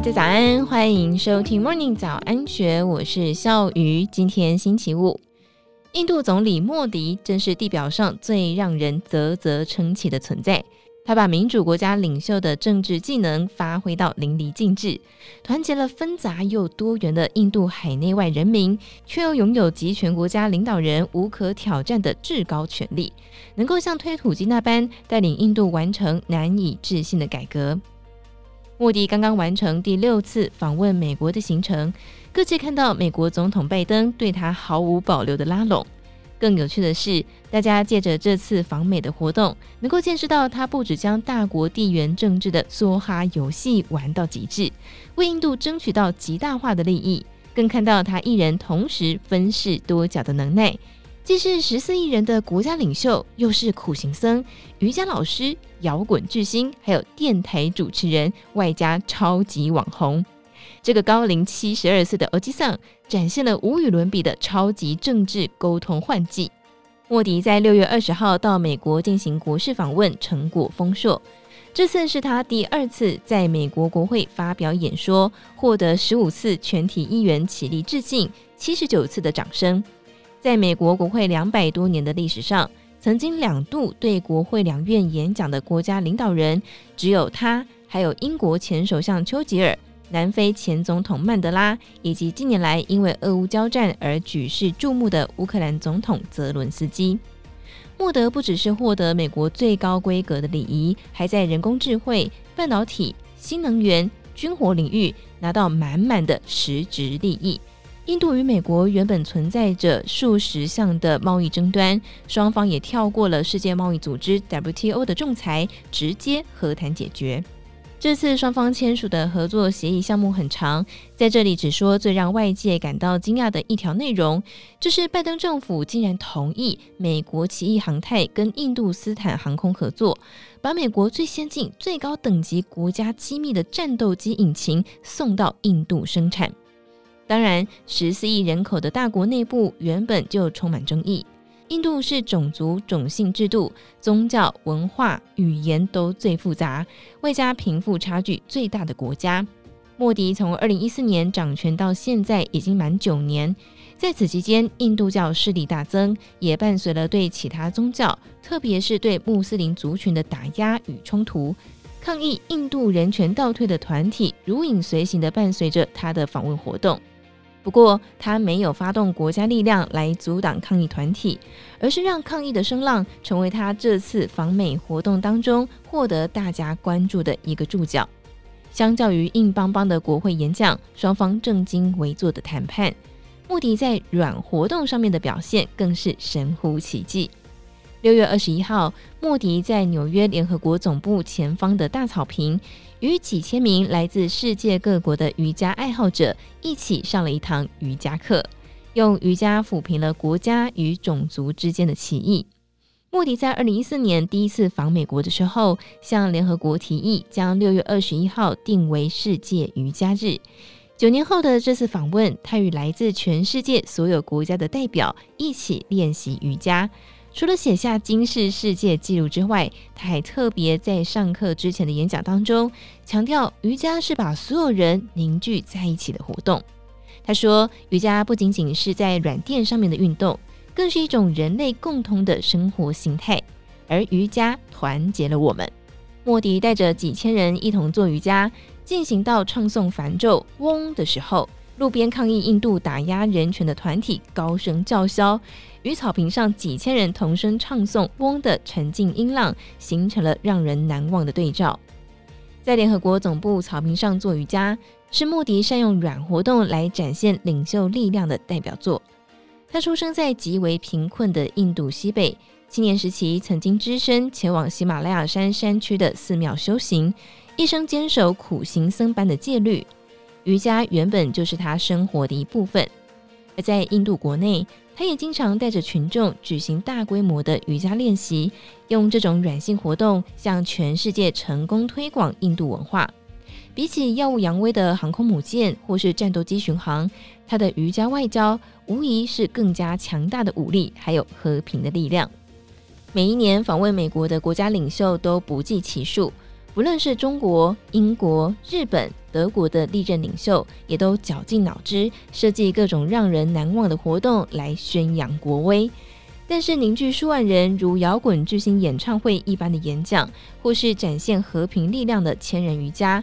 大家早安，欢迎收听 Morning 早安学，我是笑鱼。今天星期五，印度总理莫迪真是地表上最让人啧啧称奇的存在。他把民主国家领袖的政治技能发挥到淋漓尽致，团结了纷杂又多元的印度海内外人民，却又拥有集权国家领导人无可挑战的至高权力，能够像推土机那般带领印度完成难以置信的改革。莫迪刚刚完成第六次访问美国的行程，各界看到美国总统拜登对他毫无保留的拉拢。更有趣的是，大家借着这次访美的活动，能够见识到他不止将大国地缘政治的梭哈游戏玩到极致，为印度争取到极大化的利益，更看到他一人同时分饰多角的能耐，既是十四亿人的国家领袖，又是苦行僧、瑜伽老师、摇滚巨星，还有电台主持人，外加超级网红。这个高龄七十二岁的欧吉桑展现了无与伦比的超级政治沟通幻技。莫迪在六月二十号到美国进行国事访问，成果丰硕。这次是他第二次在美国国会发表演说，获得十五次全体议员起立致敬，七十九次的掌声。在美国国会两百多年的历史上，曾经两度对国会两院演讲的国家领导人，只有他，还有英国前首相丘吉尔。南非前总统曼德拉，以及近年来因为俄乌交战而举世瞩目的乌克兰总统泽伦斯基，莫德不只是获得美国最高规格的礼仪，还在人工智慧、半导体、新能源、军火领域拿到满满的实质利益。印度与美国原本存在着数十项的贸易争端，双方也跳过了世界贸易组织 WTO 的仲裁，直接和谈解决。这次双方签署的合作协议项目很长，在这里只说最让外界感到惊讶的一条内容，就是拜登政府竟然同意美国奇异航太跟印度斯坦航空合作，把美国最先进、最高等级国家机密的战斗机引擎送到印度生产。当然，十四亿人口的大国内部原本就充满争议。印度是种族、种姓制度、宗教、文化、语言都最复杂，外加贫富差距最大的国家。莫迪从二零一四年掌权到现在已经满九年，在此期间，印度教势力大增，也伴随了对其他宗教，特别是对穆斯林族群的打压与冲突。抗议印度人权倒退的团体如影随形地伴随着他的访问活动。不过，他没有发动国家力量来阻挡抗议团体，而是让抗议的声浪成为他这次访美活动当中获得大家关注的一个注脚。相较于硬邦邦的国会演讲，双方正襟危坐的谈判，莫迪在软活动上面的表现更是神乎其技。六月二十一号，莫迪在纽约联合国总部前方的大草坪，与几千名来自世界各国的瑜伽爱好者一起上了一堂瑜伽课，用瑜伽抚平了国家与种族之间的歧义。莫迪在二零一四年第一次访美国的时候，向联合国提议将六月二十一号定为世界瑜伽日。九年后的这次访问，他与来自全世界所有国家的代表一起练习瑜伽。除了写下金世世界纪录之外，他还特别在上课之前的演讲当中强调，瑜伽是把所有人凝聚在一起的活动。他说，瑜伽不仅仅是在软垫上面的运动，更是一种人类共同的生活形态。而瑜伽团结了我们。莫迪带着几千人一同做瑜伽，进行到唱诵梵咒“嗡”的时候。路边抗议印度打压人权的团体高声叫嚣，与草坪上几千人同声唱诵“嗡”的沉静音浪，形成了让人难忘的对照。在联合国总部草坪上做瑜伽，是莫迪善用软活动来展现领袖力量的代表作。他出生在极为贫困的印度西北，青年时期曾经只身前往喜马拉雅山山区的寺庙修行，一生坚守苦行僧般的戒律。瑜伽原本就是他生活的一部分，而在印度国内，他也经常带着群众举行大规模的瑜伽练习，用这种软性活动向全世界成功推广印度文化。比起耀武扬威的航空母舰或是战斗机巡航，他的瑜伽外交无疑是更加强大的武力，还有和平的力量。每一年访问美国的国家领袖都不计其数，不论是中国、英国、日本。德国的历任领袖也都绞尽脑汁设计各种让人难忘的活动来宣扬国威。但是凝聚数万人如摇滚巨星演唱会一般的演讲，或是展现和平力量的千人瑜伽，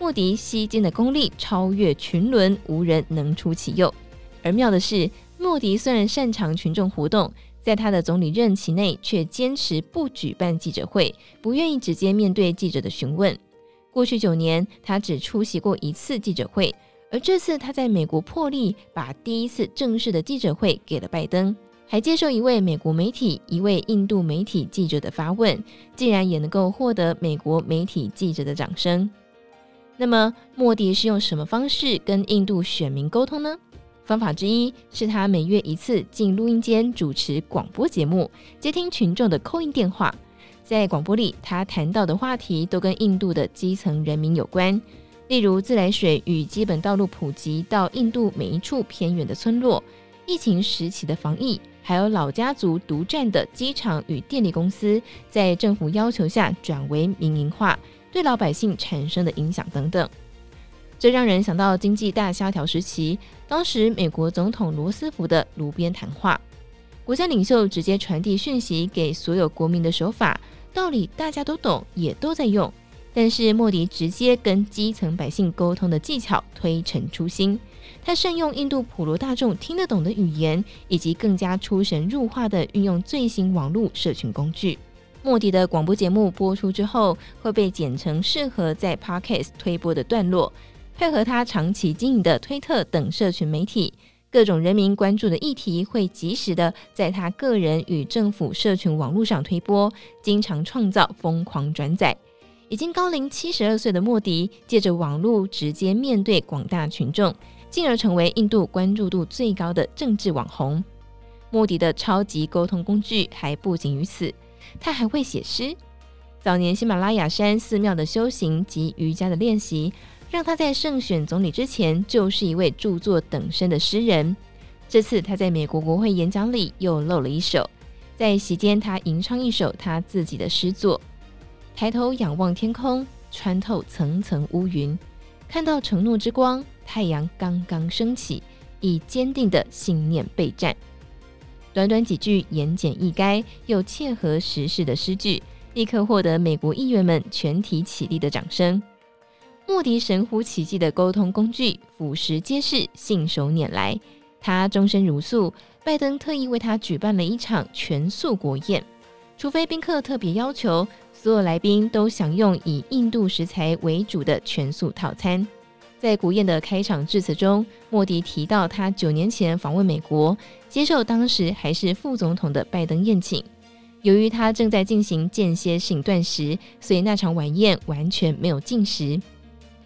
莫迪吸金的功力超越群伦，无人能出其右。而妙的是，莫迪虽然擅长群众活动，在他的总理任期内却坚持不举办记者会，不愿意直接面对记者的询问。过去九年，他只出席过一次记者会，而这次他在美国破例把第一次正式的记者会给了拜登。还接受一位美国媒体、一位印度媒体记者的发问，竟然也能够获得美国媒体记者的掌声。那么，莫迪是用什么方式跟印度选民沟通呢？方法之一是他每月一次进录音间主持广播节目，接听群众的 call in 电话。在广播里，他谈到的话题都跟印度的基层人民有关，例如自来水与基本道路普及到印度每一处偏远的村落，疫情时期的防疫。还有老家族独占的机场与电力公司，在政府要求下转为民营化，对老百姓产生的影响等等，这让人想到经济大萧条时期，当时美国总统罗斯福的炉边谈话，国家领袖直接传递讯息给所有国民的手法，道理大家都懂，也都在用，但是莫迪直接跟基层百姓沟通的技巧推陈出新。他善用印度普罗大众听得懂的语言，以及更加出神入化的运用最新网络社群工具。莫迪的广播节目播出之后，会被剪成适合在 Podcast 推播的段落，配合他长期经营的推特等社群媒体，各种人民关注的议题会及时的在他个人与政府社群网络上推播，经常创造疯狂转载。已经高龄七十二岁的莫迪，借着网络直接面对广大群众。进而成为印度关注度最高的政治网红。莫迪的超级沟通工具还不仅于此，他还会写诗。早年喜马拉雅山寺庙的修行及瑜伽的练习，让他在胜选总理之前就是一位著作等身的诗人。这次他在美国国会演讲里又露了一手，在席间他吟唱一首他自己的诗作：抬头仰望天空，穿透层层乌云，看到承诺之光。太阳刚刚升起，以坚定的信念备战。短短几句言简意赅又切合时事的诗句，立刻获得美国议员们全体起立的掌声。莫迪神乎其技的沟通工具，俯拾皆是，信手拈来。他终身如素，拜登特意为他举办了一场全素国宴，除非宾客特别要求，所有来宾都享用以印度食材为主的全素套餐。在国宴的开场致辞中，莫迪提到他九年前访问美国，接受当时还是副总统的拜登宴请。由于他正在进行间歇性断食，所以那场晚宴完全没有进食。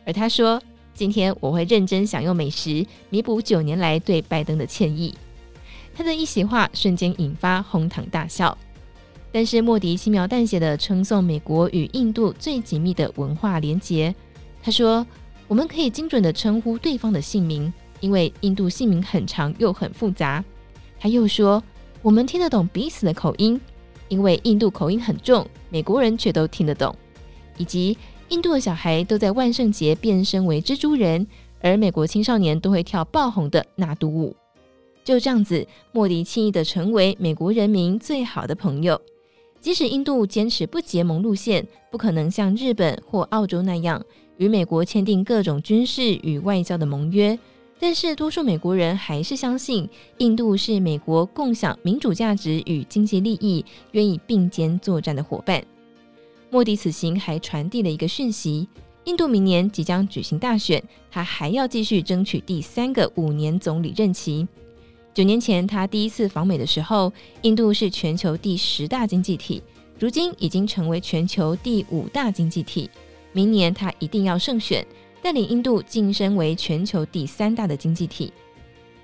而他说：“今天我会认真享用美食，弥补九年来对拜登的歉意。”他的一席话瞬间引发哄堂大笑。但是莫迪轻描淡写地称颂美国与印度最紧密的文化连结。他说。我们可以精准地称呼对方的姓名，因为印度姓名很长又很复杂。他又说，我们听得懂彼此的口音，因为印度口音很重，美国人却都听得懂。以及印度的小孩都在万圣节变身为蜘蛛人，而美国青少年都会跳爆红的纳杜舞。就这样子，莫迪轻易地成为美国人民最好的朋友。即使印度坚持不结盟路线，不可能像日本或澳洲那样。与美国签订各种军事与外交的盟约，但是多数美国人还是相信印度是美国共享民主价值与经济利益、愿意并肩作战的伙伴。莫迪此行还传递了一个讯息：印度明年即将举行大选，他还要继续争取第三个五年总理任期。九年前他第一次访美的时候，印度是全球第十大经济体，如今已经成为全球第五大经济体。明年他一定要胜选，带领印度晋升为全球第三大的经济体。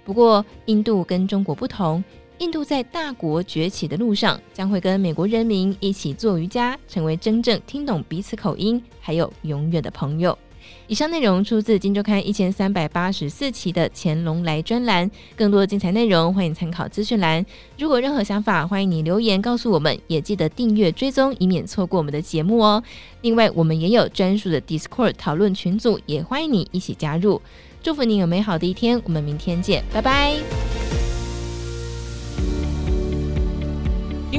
不过，印度跟中国不同，印度在大国崛起的路上，将会跟美国人民一起做瑜伽，成为真正听懂彼此口音，还有永远的朋友。以上内容出自《金周刊》一千三百八十四期的乾隆来专栏，更多精彩内容欢迎参考资讯栏。如果任何想法，欢迎你留言告诉我们，也记得订阅追踪，以免错过我们的节目哦。另外，我们也有专属的 Discord 讨论群组，也欢迎你一起加入。祝福你有美好的一天，我们明天见，拜拜。